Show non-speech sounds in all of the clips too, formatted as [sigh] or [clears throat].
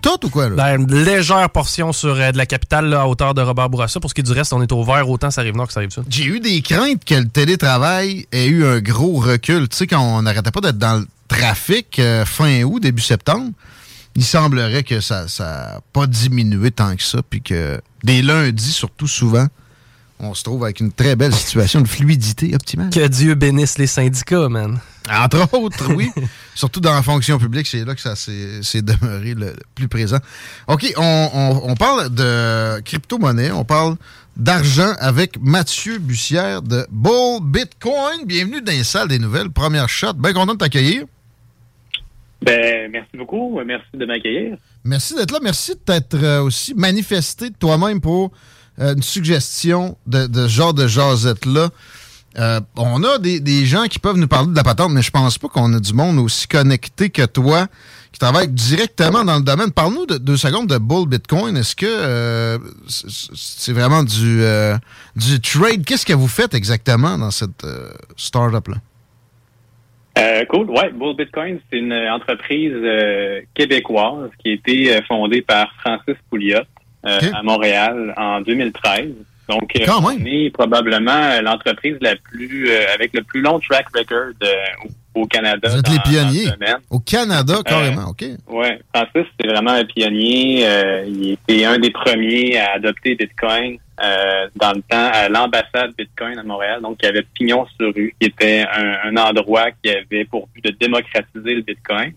Tout ou quoi, là? Ben, une légère portion sur euh, de la capitale là, à hauteur de Robert Bourassa. Pour ce qui est du reste, on est au vert, autant ça arrive nord que ça arrive sud. J'ai eu des craintes que le télétravail ait eu un gros recul. Tu sais, quand on n'arrêtait pas d'être dans le trafic euh, fin août, début septembre, il semblerait que ça n'a pas diminué tant que ça, puis que des lundis, surtout souvent, on se trouve avec une très belle situation de fluidité optimale. Que Dieu bénisse les syndicats, man. Entre autres, oui. [laughs] Surtout dans la fonction publique, c'est là que ça s'est demeuré le, plus présent. OK, on, on, on parle de crypto-monnaie, on parle d'argent avec Mathieu Bussière de Bull Bitcoin. Bienvenue dans les salles des nouvelles. Première shot. Bien content de t'accueillir. Ben, merci beaucoup. Merci de m'accueillir. Merci d'être là. Merci de t'être euh, aussi manifesté de toi-même pour euh, une suggestion de, de ce genre de jasette-là. Euh, on a des, gens qui peuvent nous parler de la patente, mais je pense pas qu'on a du monde aussi connecté que toi qui travaille directement dans le domaine. Parle-nous de deux secondes de Bull Bitcoin. Est-ce que euh, c'est vraiment du, du trade? Qu'est-ce que vous faites exactement dans cette startup-là? Cool. Ouais, Bull Bitcoin, c'est une entreprise québécoise qui a été fondée par Francis Pouliot okay. à Montréal en 2013. Donc, Quand on est probablement l'entreprise la plus avec le plus long track record au Canada. Vous êtes dans, les pionniers. Au Canada, carrément, OK. Oui, Francis, c'est vraiment un pionnier. Euh, il était un des premiers à adopter Bitcoin euh, dans le temps à l'ambassade Bitcoin à Montréal, donc il y avait Pignon sur rue, qui était un, un endroit qui avait pour but de démocratiser le Bitcoin.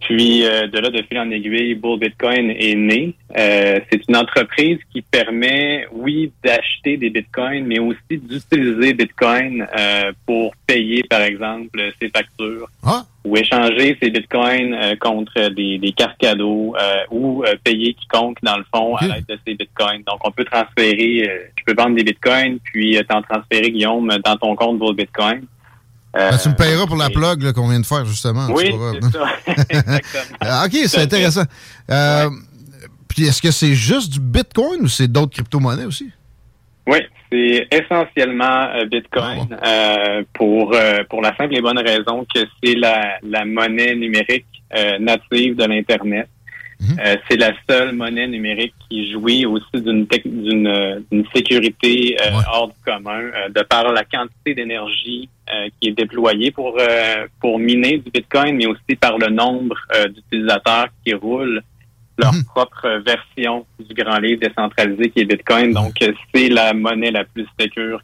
Puis euh, de là, de fil en aiguille, Bull Bitcoin est né. Euh, c'est une entreprise qui permet, oui, d'acheter des bitcoins, mais aussi d'utiliser Bitcoin euh, pour payer, par exemple, ses factures ah. ou échanger ses bitcoins euh, contre des, des cartes cadeaux euh, ou euh, payer quiconque, dans le fond, à l'aide de ces bitcoins. Donc, on peut transférer, tu peux vendre des bitcoins, puis t'en transférer, Guillaume, dans ton compte Bull Bitcoin. Ben, tu me payeras pour la plug qu'on vient de faire, justement. Oui, c'est ça. [laughs] Exactement. OK, c'est intéressant. Euh, Puis est-ce que c'est juste du Bitcoin ou c'est d'autres crypto-monnaies aussi? Oui, c'est essentiellement euh, Bitcoin euh, pour euh, pour la simple et bonne raison que c'est la, la monnaie numérique euh, native de l'Internet. Euh, c'est la seule monnaie numérique qui jouit aussi d'une euh, d'une sécurité euh, hors du commun euh, de par la quantité d'énergie euh, qui est déployée pour euh, pour miner du Bitcoin, mais aussi par le nombre euh, d'utilisateurs qui roulent leur propre version du grand livre décentralisé qui est Bitcoin. Donc, c'est la monnaie la plus sécure.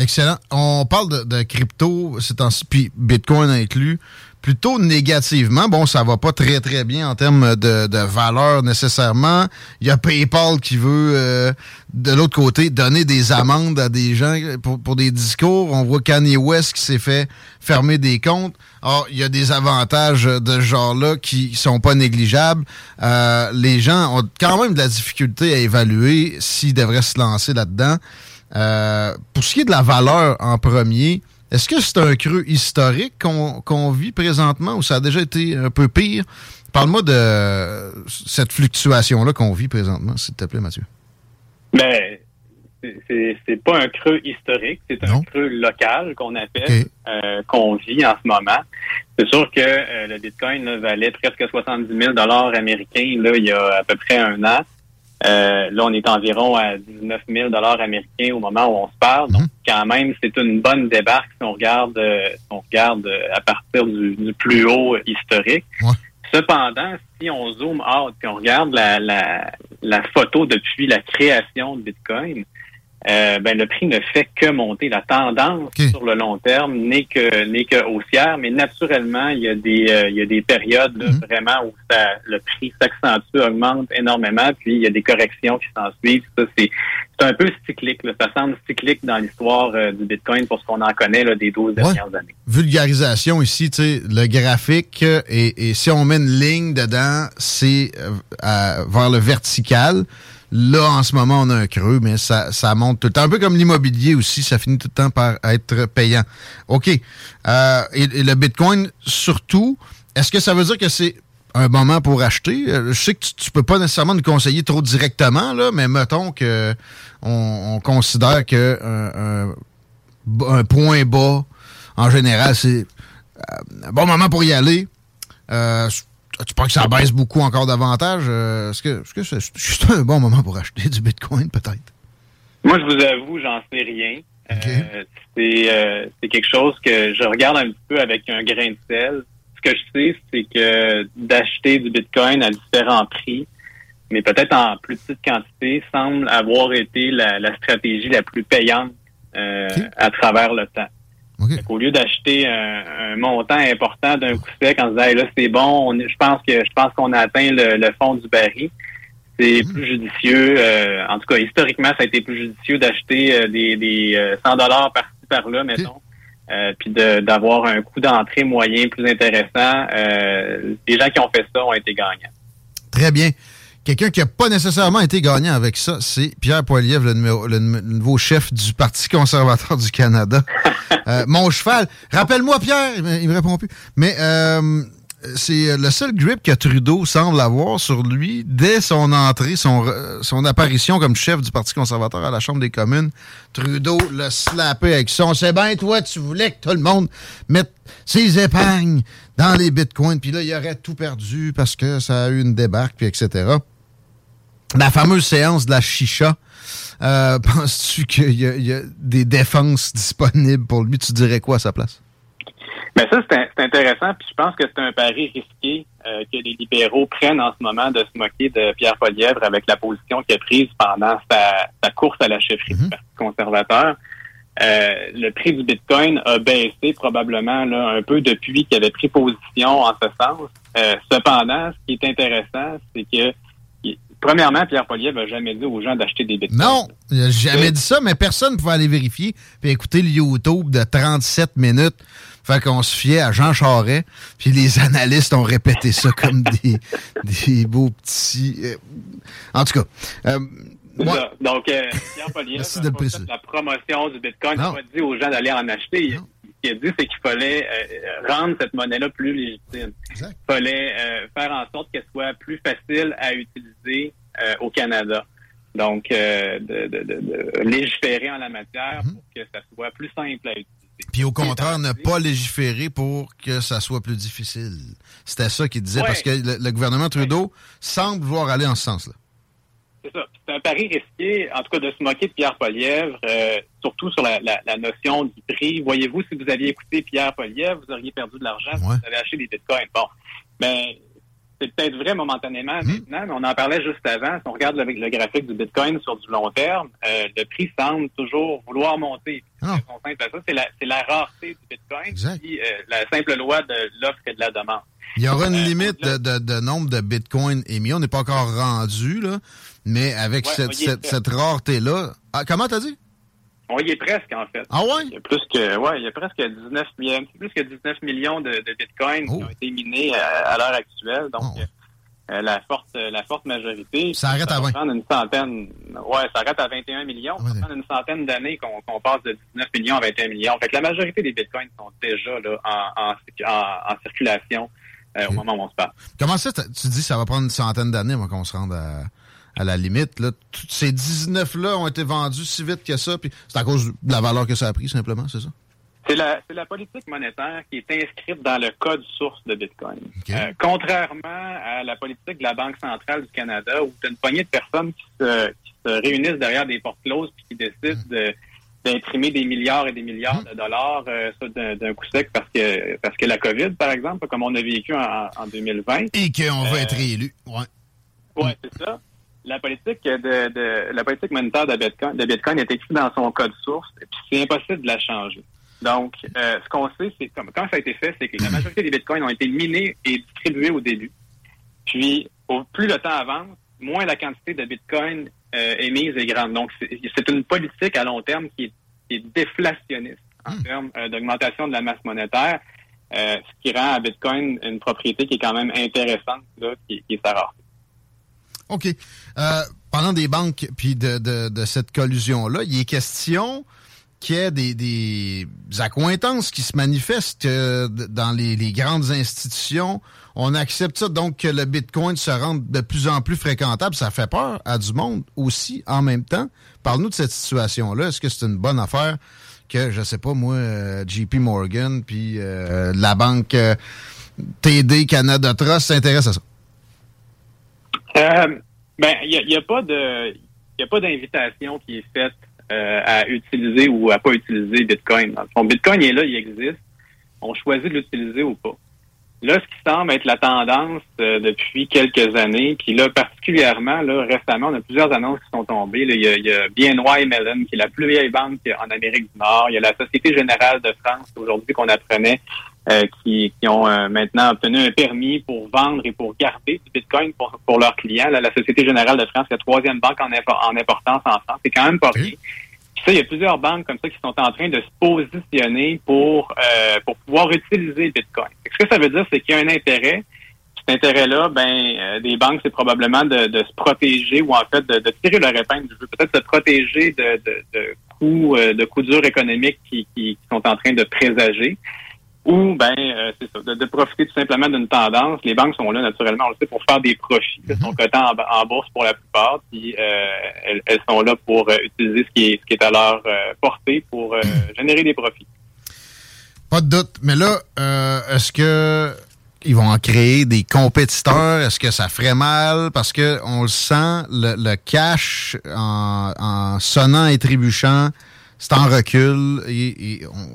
Excellent. On parle de, crypto, c'est puis Bitcoin inclus plutôt négativement. Bon, ça va pas très, très bien en termes de, valeur nécessairement. Il y a PayPal qui veut, euh, de l'autre côté, donner des amendes à des gens pour, pour des discours. On voit Kanye West qui s'est fait fermer des comptes. Or, il y a des avantages de ce genre-là qui sont pas négligeables. Euh, les gens ont quand même de la difficulté à évaluer s'ils devraient se lancer là-dedans. Euh, pour ce qui est de la valeur en premier, est-ce que c'est un creux historique qu'on vit présentement ou ça a déjà été un peu pire? Parle-moi de cette fluctuation-là qu'on vit présentement, s'il te plaît, Mathieu. Ben, c'est pas un creux historique, c'est un creux local qu'on appelle, euh, qu'on vit en ce moment. C'est sûr que euh, le Bitcoin valait presque 70 000 américains là, il y a à peu près un an. Euh, là, on est environ à 19 000 américains au moment où on se parle. Donc, mhm. quand même, c'est une bonne débarque si on regarde, euh, on regarde euh, à partir du, plus haut historique. Cependant, si on zoome out et on regarde la, la, la photo depuis la création de Bitcoin, euh, ben, le prix ne fait que monter. La tendance sur le long terme n'est que n'est que haussière, mais naturellement, il y a des euh, il y a des périodes mhm. vraiment où ça, le prix s'accentue, augmente énormément, puis il y a des corrections qui s'en suivent. Ça, c'est c'est un peu cyclique. Là. Ça semble cyclique dans l'histoire euh, du Bitcoin pour ce qu'on en connaît là, des 12 dernières années. Vulgarisation ici, tu sais, le graphique, et, et si on met une ligne dedans, c'est vers le vertical. Là, en ce moment, on a un creux, mais ça, ça monte tout le temps. Un peu comme l'immobilier aussi, ça finit tout le temps par être payant. OK. Euh, et, le Bitcoin, surtout, est-ce que ça veut dire que c'est un moment pour acheter? Euh, je sais que tu, ne peux pas nécessairement nous conseiller trop directement, là, mais mettons que on, considère que un, un, point bas, en général, c'est euh, un bon moment pour y aller. Tu penses que ça baisse beaucoup encore davantage? Euh, est-ce que c'est juste un bon moment pour acheter du Bitcoin, peut-être? Moi, je vous avoue, j'en sais rien. Euh, euh, c'est quelque chose que je regarde un petit peu avec un grain de sel. Ce que je sais, c'est que d'acheter du Bitcoin à différents prix, mais peut-être en plus petite quantité, semble avoir été la, stratégie la plus payante à travers le temps. Au lieu d'acheter un, montant important d'un coup sec en se disant là c'est bon, je pense que je pense qu'on a atteint le, fond du baril, c'est mhm. plus judicieux. Euh, en tout cas, historiquement, ça a été plus judicieux d'acheter euh, des, des 100 euh, dollars par-ci par-là, mettons. puis d'avoir un coût d'entrée moyen plus intéressant. les gens qui ont fait ça ont été gagnants. Très bien. Quelqu'un qui n'a pas nécessairement été gagnant avec ça, c'est Pierre Poilievre, le, nouveau chef du Parti conservateur du Canada. [laughs] Euh, mon cheval. Rappelle-moi, Pierre, il me, me répond plus. Mais euh, c'est le seul grip que Trudeau semble avoir sur lui dès son entrée, son, son apparition comme chef du Parti conservateur à la Chambre des communes. Trudeau l'a slappé avec son. C'est bien, toi, tu voulais que tout le monde mette ses épargnes dans les bitcoins, puis là, il aurait tout perdu parce que ça a eu une débarque, puis etc. La fameuse séance de la chicha, euh, [laughs] penses-tu qu'il y, a des défenses disponibles pour lui? Tu dirais quoi à sa place? Mais ben, ça, c'est intéressant, puis je pense que c'est un pari risqué euh, que les libéraux prennent en ce moment de se moquer de Pierre Polièvre avec la position qu'il a prise pendant sa, course à la chefferie du mhm. Parti conservateur. Euh, le prix du Bitcoin a baissé probablement là, un peu depuis qu'il avait pris position en ce sens. cependant, ce qui est intéressant, c'est que Premièrement, Pierre Poliev n'a jamais dit aux gens d'acheter des bitcoins. Non, il n'a jamais dit ça, mais personne ne pouvait aller vérifier et écouter le YouTube de 37 minutes. Fait qu'on se fiait à Jean Charest, puis les [laughs] analystes ont répété ça comme des, des beaux petits... Euh, en tout cas... Euh, Donc, euh, Pierre Poliev a fait la promotion du Bitcoin. Il n'a pas dit aux gens d'aller en acheter qu'il a dit, c'est qu'il fallait euh, rendre cette monnaie-là plus légitime. Il fallait euh, faire en sorte qu'elle soit plus facile à utiliser euh, au Canada. Donc, de, légiférer en la matière mhm. pour que ça soit plus simple à utiliser. Puis au contraire, ne pas légiférer pour que ça soit plus difficile. C'était ça qu'il disait, parce que le, gouvernement Trudeau semble vouloir aller en ce sens-là. C'est ça. C'est un pari risqué, en tout cas, de se moquer de Pierre Polièvre, euh, surtout sur la, notion du prix. Voyez-vous, si vous aviez écouté Pierre Polièvre, vous auriez perdu de l'argent, vous avez acheté des bitcoins. Bon. Mais c'est peut-être vrai momentanément Hmm. maintenant, mais on en parlait juste avant. Si on regarde le, le graphique du Bitcoin sur du long terme, euh, le prix semble toujours vouloir monter. Ah. C'est la, la rareté du Bitcoin, puis euh, la simple loi de l'offre et de la demande. Il y aura une Euh, limite de, de- de nombre de bitcoins émis. On n'est pas encore rendu, là. Mais avec Ouais, cette, cette, rareté-là. Ah, comment t'as dit? On y est presque, en fait. Ah ouais? Il y a plus que, ouais, il y a presque 19 millions, plus que 19 millions de, de bitcoins qui Oh. ont été minés à, à l'heure actuelle. Donc, Oh, euh, la forte, la forte majorité. Ça arrête à va 20. prendre une centaine. Ouais, ça arrête à 21 millions. Ça Ouais. prendre une centaine d'années qu'on passe de 19 millions à 21 millions. Fait que la majorité des bitcoins sont déjà là en, en, en- en circulation euh, au moment où on se parle. Comment ça, tu dis que ça va prendre une centaine d'années avant qu'on se rende à, à la limite? Là, Toutes ces 19-là ont été vendus si vite que ça, puis c'est à cause de la valeur que ça a pris, simplement, c'est ça? C'est la, politique monétaire qui est inscrite dans le code source de Bitcoin. Euh, contrairement à la politique de la Banque centrale du Canada, où tu as une poignée de personnes qui se, qui se réunissent derrière des portes closes puis qui décident de- d'imprimer des milliards et des milliards de dollars euh, ça, d'un, coup sec parce que parce que la COVID, par exemple, comme on a vécu en, en 2020. Et qu'on va Euh, être réélu. Ouais. Ouais, c'est ça. La politique de, de la politique monétaire de Bitcoin, de Bitcoin est écrite dans son code source, et puis c'est impossible de la changer. Donc, euh, ce qu'on sait, c'est comme quand ça a été fait, c'est que la majorité des bitcoins ont été minés et distribués au début. Puis, au plus le temps avance, moins la quantité de bitcoins euh, émise est grande. Donc, c'est une politique à long terme qui est, qui est déflationniste en termes euh, d'augmentation de la masse monétaire, euh, ce qui rend à Bitcoin une propriété qui est quand même intéressante, là, qui, qui est sa rareté. OK. Parlant des banques puis de, de, de cette collusion-là, il est question qu'il y ait des, des accointances qui se manifestent euh, dans les, les grandes institutions. On accepte ça, donc que le Bitcoin se rende de plus en plus fréquentable. Ça fait peur à du monde aussi en même temps. Parle-nous de cette situation-là. Est-ce que c'est une bonne affaire que, je sais pas moi, euh, JP Morgan puis euh, la banque euh, TD Canada Trust s'intéressent à ça? Euh, ben, il n'y a, pas de, il a pas d'invitation qui est faite euh, à utiliser ou à pas utiliser Bitcoin. Dans Bitcoin est là, il existe. On choisit de l'utiliser ou pas. Là, ce qui semble être la tendance euh, depuis quelques années, puis là, particulièrement, là, récemment, on a plusieurs annonces qui sont tombées. Là, il, y a, il y a BNY Mellon, qui est la plus vieille banque en Amérique du Nord. Il y a la Société Générale de France, aujourd'hui, qu'on apprenait, euh, qui, qui ont euh, maintenant obtenu un permis pour vendre et pour garder du Bitcoin pour, pour leurs clients. Là, la Société Générale de France, la troisième banque en, en importance en France. C'est quand même pas rien. Puis ça, il y a plusieurs banques comme ça qui sont en train de se positionner pour, euh, pour pouvoir utiliser Bitcoin. Ce que ça veut dire, c'est qu'il y a un intérêt. Cet intérêt-là, ben, euh, des banques, c'est probablement de, de se protéger ou en fait de, de tirer leur épingle du jeu. Peut-être se protéger de, de, de coûts, euh, de coups durs économiques qui, qui, qui sont en train de présager. Ou ben euh, c'est ça, de, de profiter tout simplement d'une tendance. Les banques sont là naturellement, on le sait, pour faire des profits. Elles sont cotées en, en bourse pour la plupart, puis euh, elles, elles sont là pour euh, utiliser ce qui est ce qui est à leur portée pour [clears throat] générer des profits. Pas de doute. Mais là, est-ce que ils vont en créer des compétiteurs? Est-ce que ça ferait mal? Parce que on le sent, le, le cash en, en sonnant et trébuchant, c'est en recul.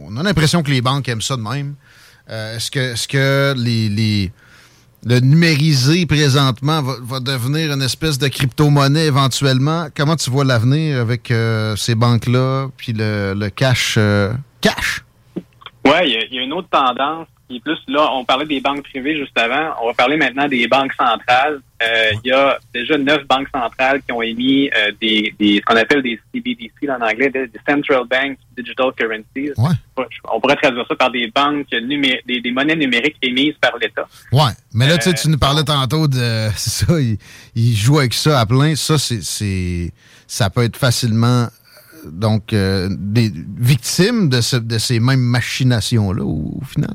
On a l'impression que les banques aiment ça de même. Euh, est-ce que, est-ce que les, le numérisé présentement va, devenir une espèce de crypto-monnaie éventuellement? Comment tu vois l'avenir avec euh, ces banques-là, puis le, cash? euh, cash? A- il y a une autre tendance est plus là. On parlait des banques privées juste avant. On va parler maintenant des banques centrales. Euh, Il y a déjà neuf banques centrales qui ont émis euh, des, des ce qu'on appelle des CBDC en anglais, des, Central Bank Digital Currencies. Ouais. On pourrait traduire ça par des banques numé- des, des monnaies numériques émises par l'État. Ouais, mais là, tu sais, Euh, tu nous parlais tantôt de. [laughs] Ça, il, il joue avec ça à plein. Ça, c'est. Ça peut être facilement. Donc, des victimes de, ce- de ces mêmes machinations-là, au, au final.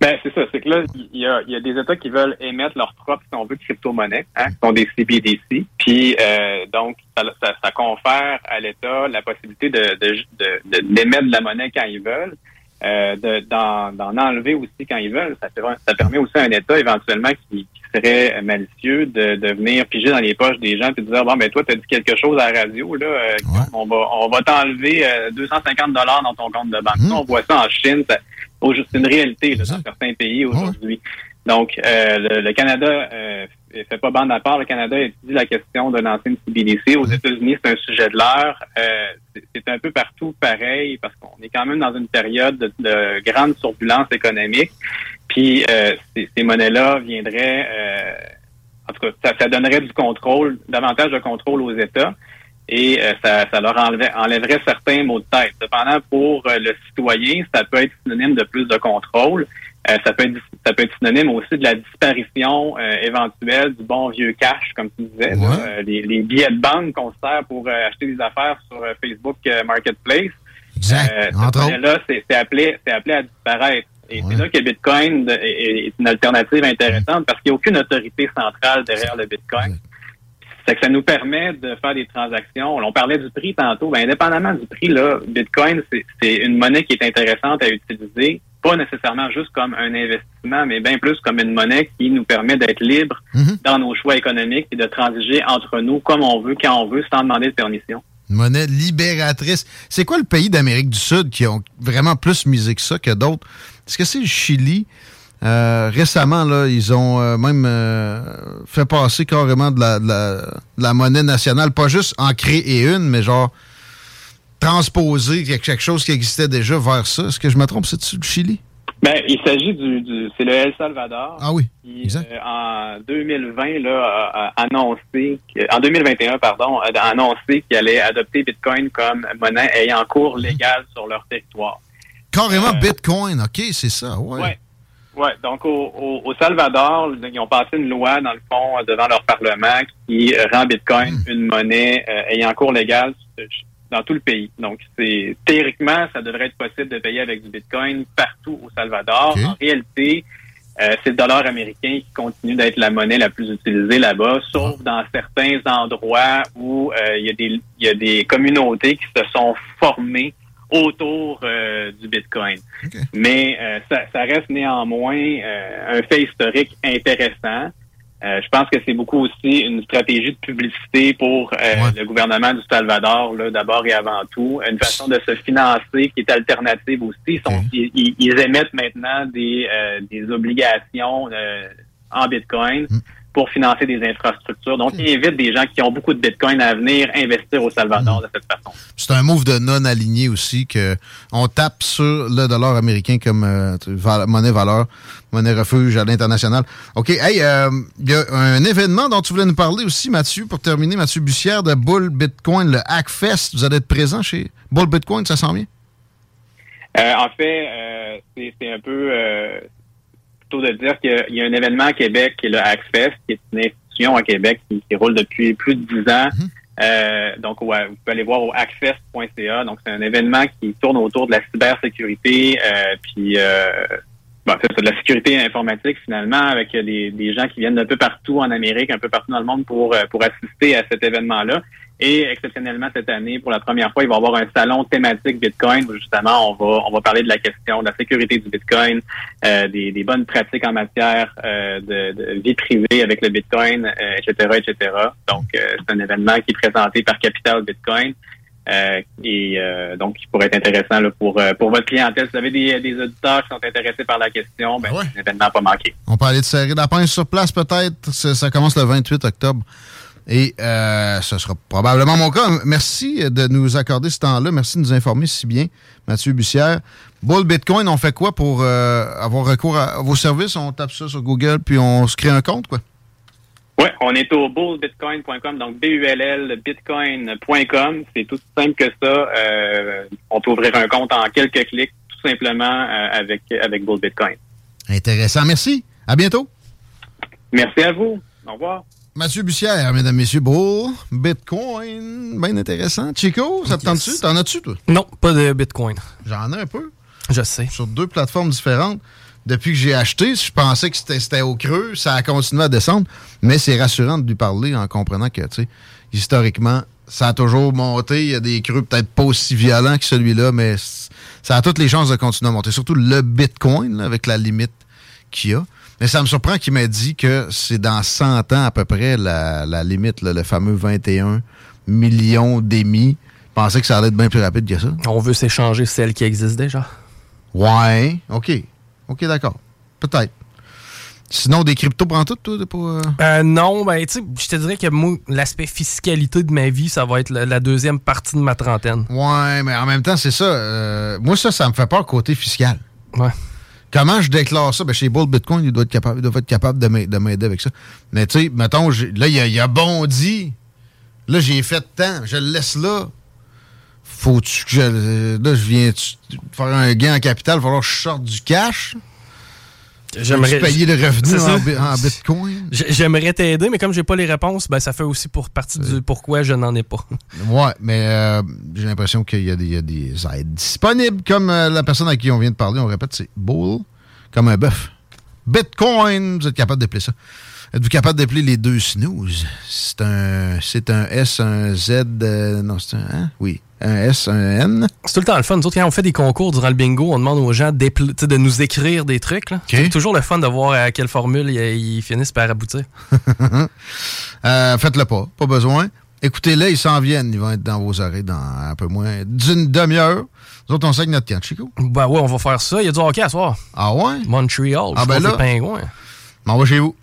Ben, c'est ça. C'est que là, il y a, y a des États qui veulent émettre leur propre, si on veut, crypto-monnaie, hein, qui sont des CBDC. Puis, euh, donc, ça, ça, ça confère à l'État la possibilité de, de, de- de- d'émettre de la monnaie quand ils veulent, euh, de, d'en, d'en enlever aussi quand ils veulent. Ça, ça permet aussi à un État, éventuellement, qui, qui serait malicieux, de, de venir piger dans les poches des gens et de dire, bon, ben, toi, tu as dit quelque chose à la radio, là, euh, on va, on va t'enlever euh, 250 dollars dans ton compte de banque. Ça, on voit ça en Chine. Ça, c'est une réalité là, dans certains pays aujourd'hui. Donc, euh, le, le, Canada euh, fait pas bande à part. Le Canada étudie la question de lancer une CBDC. Aux États-Unis, c'est un sujet de l'heure. Euh, c'est un peu partout pareil parce qu'on est quand même dans une période de, de grande turbulence économique. Puis euh, ces, ces monnaies-là viendraient, euh, en tout cas, ça, ça, donnerait du contrôle, davantage de contrôle aux États. Et euh, ça, ça, leur enlèverait, enlèverait certains mots de tête. Cependant, pour euh, le citoyen, ça peut être synonyme de plus de contrôle. Euh, ça peut être ça peut être synonyme aussi de la disparition euh, éventuelle du bon vieux cash, comme tu disais, Ouais. là, euh, les, les billets de banque qu'on se sert pour acheter des affaires sur Facebook Marketplace. Exact. Euh, Entre là c'est appelé c'est appelé à disparaître. Et Ouais. c'est là que Bitcoin est une alternative intéressante parce qu'il n'y a aucune autorité centrale derrière le Bitcoin. C'est que ça nous permet de faire des transactions. On parlait du prix tantôt. Ben, indépendamment du prix, là, Bitcoin, c'est- c'est une monnaie qui est intéressante à utiliser, pas nécessairement juste comme un investissement, mais bien plus comme une monnaie qui nous permet d'être libre Mhm. dans nos choix économiques et de transiger entre nous comme on veut, quand on veut, sans demander de permission. Une monnaie libératrice. C'est quoi le pays d'Amérique du Sud qui ont vraiment plus misé que ça que d'autres? Est-ce que c'est le Chili? Euh, récemment, là, ils ont euh, même euh, fait passer carrément de la, de la- de la monnaie nationale, pas juste en créer une, mais genre transposer quelque chose qui existait déjà vers ça. Est-ce que je me trompe, c'est-tu le Chili? Ben, il s'agit du, du c'est le El Salvador. Ah oui, qui, exact. en 2020 là, a, a annoncé, en 2021 pardon, a annoncé qu'il allait adopter Bitcoin comme monnaie ayant cours légal sur leur territoire. Carrément Bitcoin, OK, c'est ça, ouais. Ouais. Ouais, donc au, au, au Salvador, ils ont passé une loi, dans le fond, devant leur Parlement qui rend Bitcoin une monnaie euh, ayant cours légal dans tout le pays. Donc, c'est théoriquement, ça devrait être possible de payer avec du Bitcoin partout au Salvador. En réalité, euh, c'est le dollar américain qui continue d'être la monnaie la plus utilisée là-bas, sauf dans certains endroits où euh, il y, a des- il y a des communautés qui se sont formées autour euh, du Bitcoin. Mais euh, ça, ça reste néanmoins euh, un fait historique intéressant. Euh, je pense que c'est beaucoup aussi une stratégie de publicité pour euh, Ouais. le gouvernement du Salvador, là, d'abord et avant tout. Une façon de se financer qui est alternative aussi. Ils, sont- ils, ils- émettent maintenant des, euh, des obligations euh, en Bitcoin Mm. Pour financer des infrastructures. Donc, ils invitent des gens qui ont beaucoup de Bitcoin à venir investir au Salvador de cette façon. C'est un move de non-aligné aussi que on tape sur le dollar américain comme euh, val- monnaie valeur, monnaie refuge à l'international. OK, hey, euh, il y a un événement dont tu voulais nous parler aussi, Mathieu, pour terminer, Mathieu Bussière de Bull Bitcoin, le Hackfest. Vous allez être présent chez Bull Bitcoin, ça sent bien? Euh, en fait, euh, c'est un peu euh, plutôt de dire qu'il y a- il y a un événement à Québec qui est le Hackfest, qui est une institution à Québec qui, qui roule depuis plus de 10 ans. Euh, donc, ouais, vous pouvez aller voir au hackfest.ca. Donc, c'est un événement qui tourne autour de la cybersécurité, euh, puis euh, bon, c'est de la sécurité informatique finalement, avec des, des gens qui viennent d'un peu partout en Amérique, un peu partout dans le monde pour euh, pour assister à cet événement-là. Et exceptionnellement cette année, pour la première fois, il va y avoir un salon thématique Bitcoin où justement on va on va parler de la question de la sécurité du Bitcoin, euh, des, des bonnes pratiques en matière euh, de, de vie privée avec le Bitcoin, euh, etc., etc. Donc euh, c'est un événement qui est présenté par Capital Bitcoin. Euh, et euh, donc, il pourrait être intéressant là, pour, pour votre clientèle. Si vous avez des, des auditeurs qui sont intéressés par la question, ben, Ouais? c'est un événement pas manquer. On peut aller te serrer de la pince sur place peut-être. Ça, ça commence le 28 octobre. Et euh, ce sera probablement mon cas. Merci de nous accorder ce temps-là. Merci de nous informer si bien, Mathieu Bussière. Bull Bitcoin, on fait quoi pour euh, avoir recours à vos services? On tape ça sur Google, puis on se crée un compte, quoi? Oui, on est au bullbitcoin.com, donc B-U-L-L bitcoin.com. C'est tout simple que ça. Euh, on peut ouvrir un compte en quelques clics, tout simplement avec, avec Bull Bitcoin. Intéressant. Merci. À bientôt. Merci à vous. Au revoir. Mathieu Bussière, mesdames, messieurs, Bull Bitcoin. Bien intéressant. Chico, ça te tente-tu? T'en as-tu, toi? Non, pas de Bitcoin. J'en ai un peu. Je sais. sur deux plateformes différentes. Depuis que j'ai acheté, je pensais que c'était au creux, ça a continué à descendre, mais c'est rassurant de lui parler en comprenant que, tu sais, historiquement, ça a toujours monté. Il y a des creux peut-être pas aussi violents que celui-là, mais ça a toutes les chances de continuer à monter. Surtout le Bitcoin, là, avec la limite qu'il y a. Mais ça me surprend qu'il m'ait dit que c'est dans 100 ans à peu près la, la limite, là, le fameux 21 millions d'émis. Je pensais que ça allait être bien plus rapide que ça. On veut s'échanger celle qui existe déjà. Ouais, OK. OK, d'accord. Peut-être. Sinon, des cryptos, prends tout, toi? Pour, euh? Euh, non, ben, tu sais, je te dirais que moi, l'aspect fiscalité de ma vie, ça va être la, la deuxième partie de ma trentaine. Ouais, mais en même temps, c'est ça. euh, moi, ça, ça me fait peur côté fiscal. Ouais. Comment je déclare ça? Ben, chez Bull Bitcoin, il doit être capable, il doit être capable de m'a- de m'aider avec ça. Mais tu sais, mettons, là, il a, a bondi. Là, j'ai fait tant. Je le laisse là. Faut-tu que je. Là, je viens faire un gain en capital? Il va falloir que je sorte du cash. J'aimerais- payer le revenu en, en Bitcoin? J'ai- J'aimerais t'aider, mais comme j'ai pas les réponses, ben, ça fait aussi pour partie du pourquoi je n'en ai pas. [laughs] Ouais, mais euh, j'ai l'impression qu'il y, a des- il y a des aides disponibles, comme euh, la personne à qui on vient de parler. On répète, c'est Bull, comme un bœuf. Bitcoin, vous êtes capable d'appeler ça. Êtes-vous capable d'appeler les deux snooze? C'est un, c'est un S, un Z, euh, non, c'est un, hein? Oui, un S, un N. C'est tout le temps le fun. Nous autres, quand on fait des concours durant le bingo, on demande aux gens de nous écrire des trucs. C'est toujours le fun de voir à quelle formule ils, finissent par aboutir. [laughs] Euh, Faites-le pas, pas besoin. Écoutez-les, ils s'en viennent. Ils vont être dans vos oreilles dans un peu moins d'une demi-heure. Nous autres, on sait que notre camp, Chico. Ben ouais, on va faire ça. Il y a du hockey à soir. Ah ouais? Montreal. Ah je ben là- les pingouins. On va chez vous.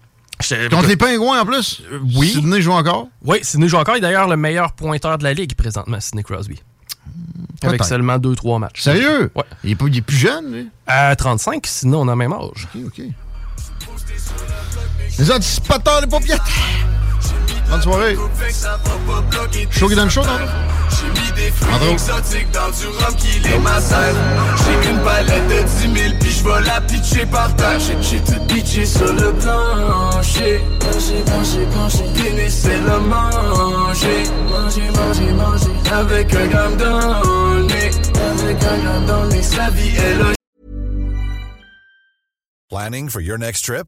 Contre les pingouins en plus? oui. Sydney joue encore? Oui, Sidney joue encore. Il est d'ailleurs le meilleur pointeur de la ligue présentement, Sidney Crosby. Avec peut-être. seulement 2-3 matchs. Sérieux? Ouais. Il est, pas- il est plus jeune, lui? À 35, sinon on a le même âge. OK, OK. Les anticipateurs, les paupiètes! Bonne soirée. Chaud, non? J'ai mis des fruits Andrew. exotiques dans du rhum qui les macère. J'ai une palette de 10 000 puis je vais la pitcher par terre. J'ai j'ai tout pitché sur le plancher. Manger, manger, manger. Pénis, c'est le manger. Manger, manger, manger. Avec un gramme dans le nez. Avec un gramme dans le nez. Sa vie est là. Planning for your next trip?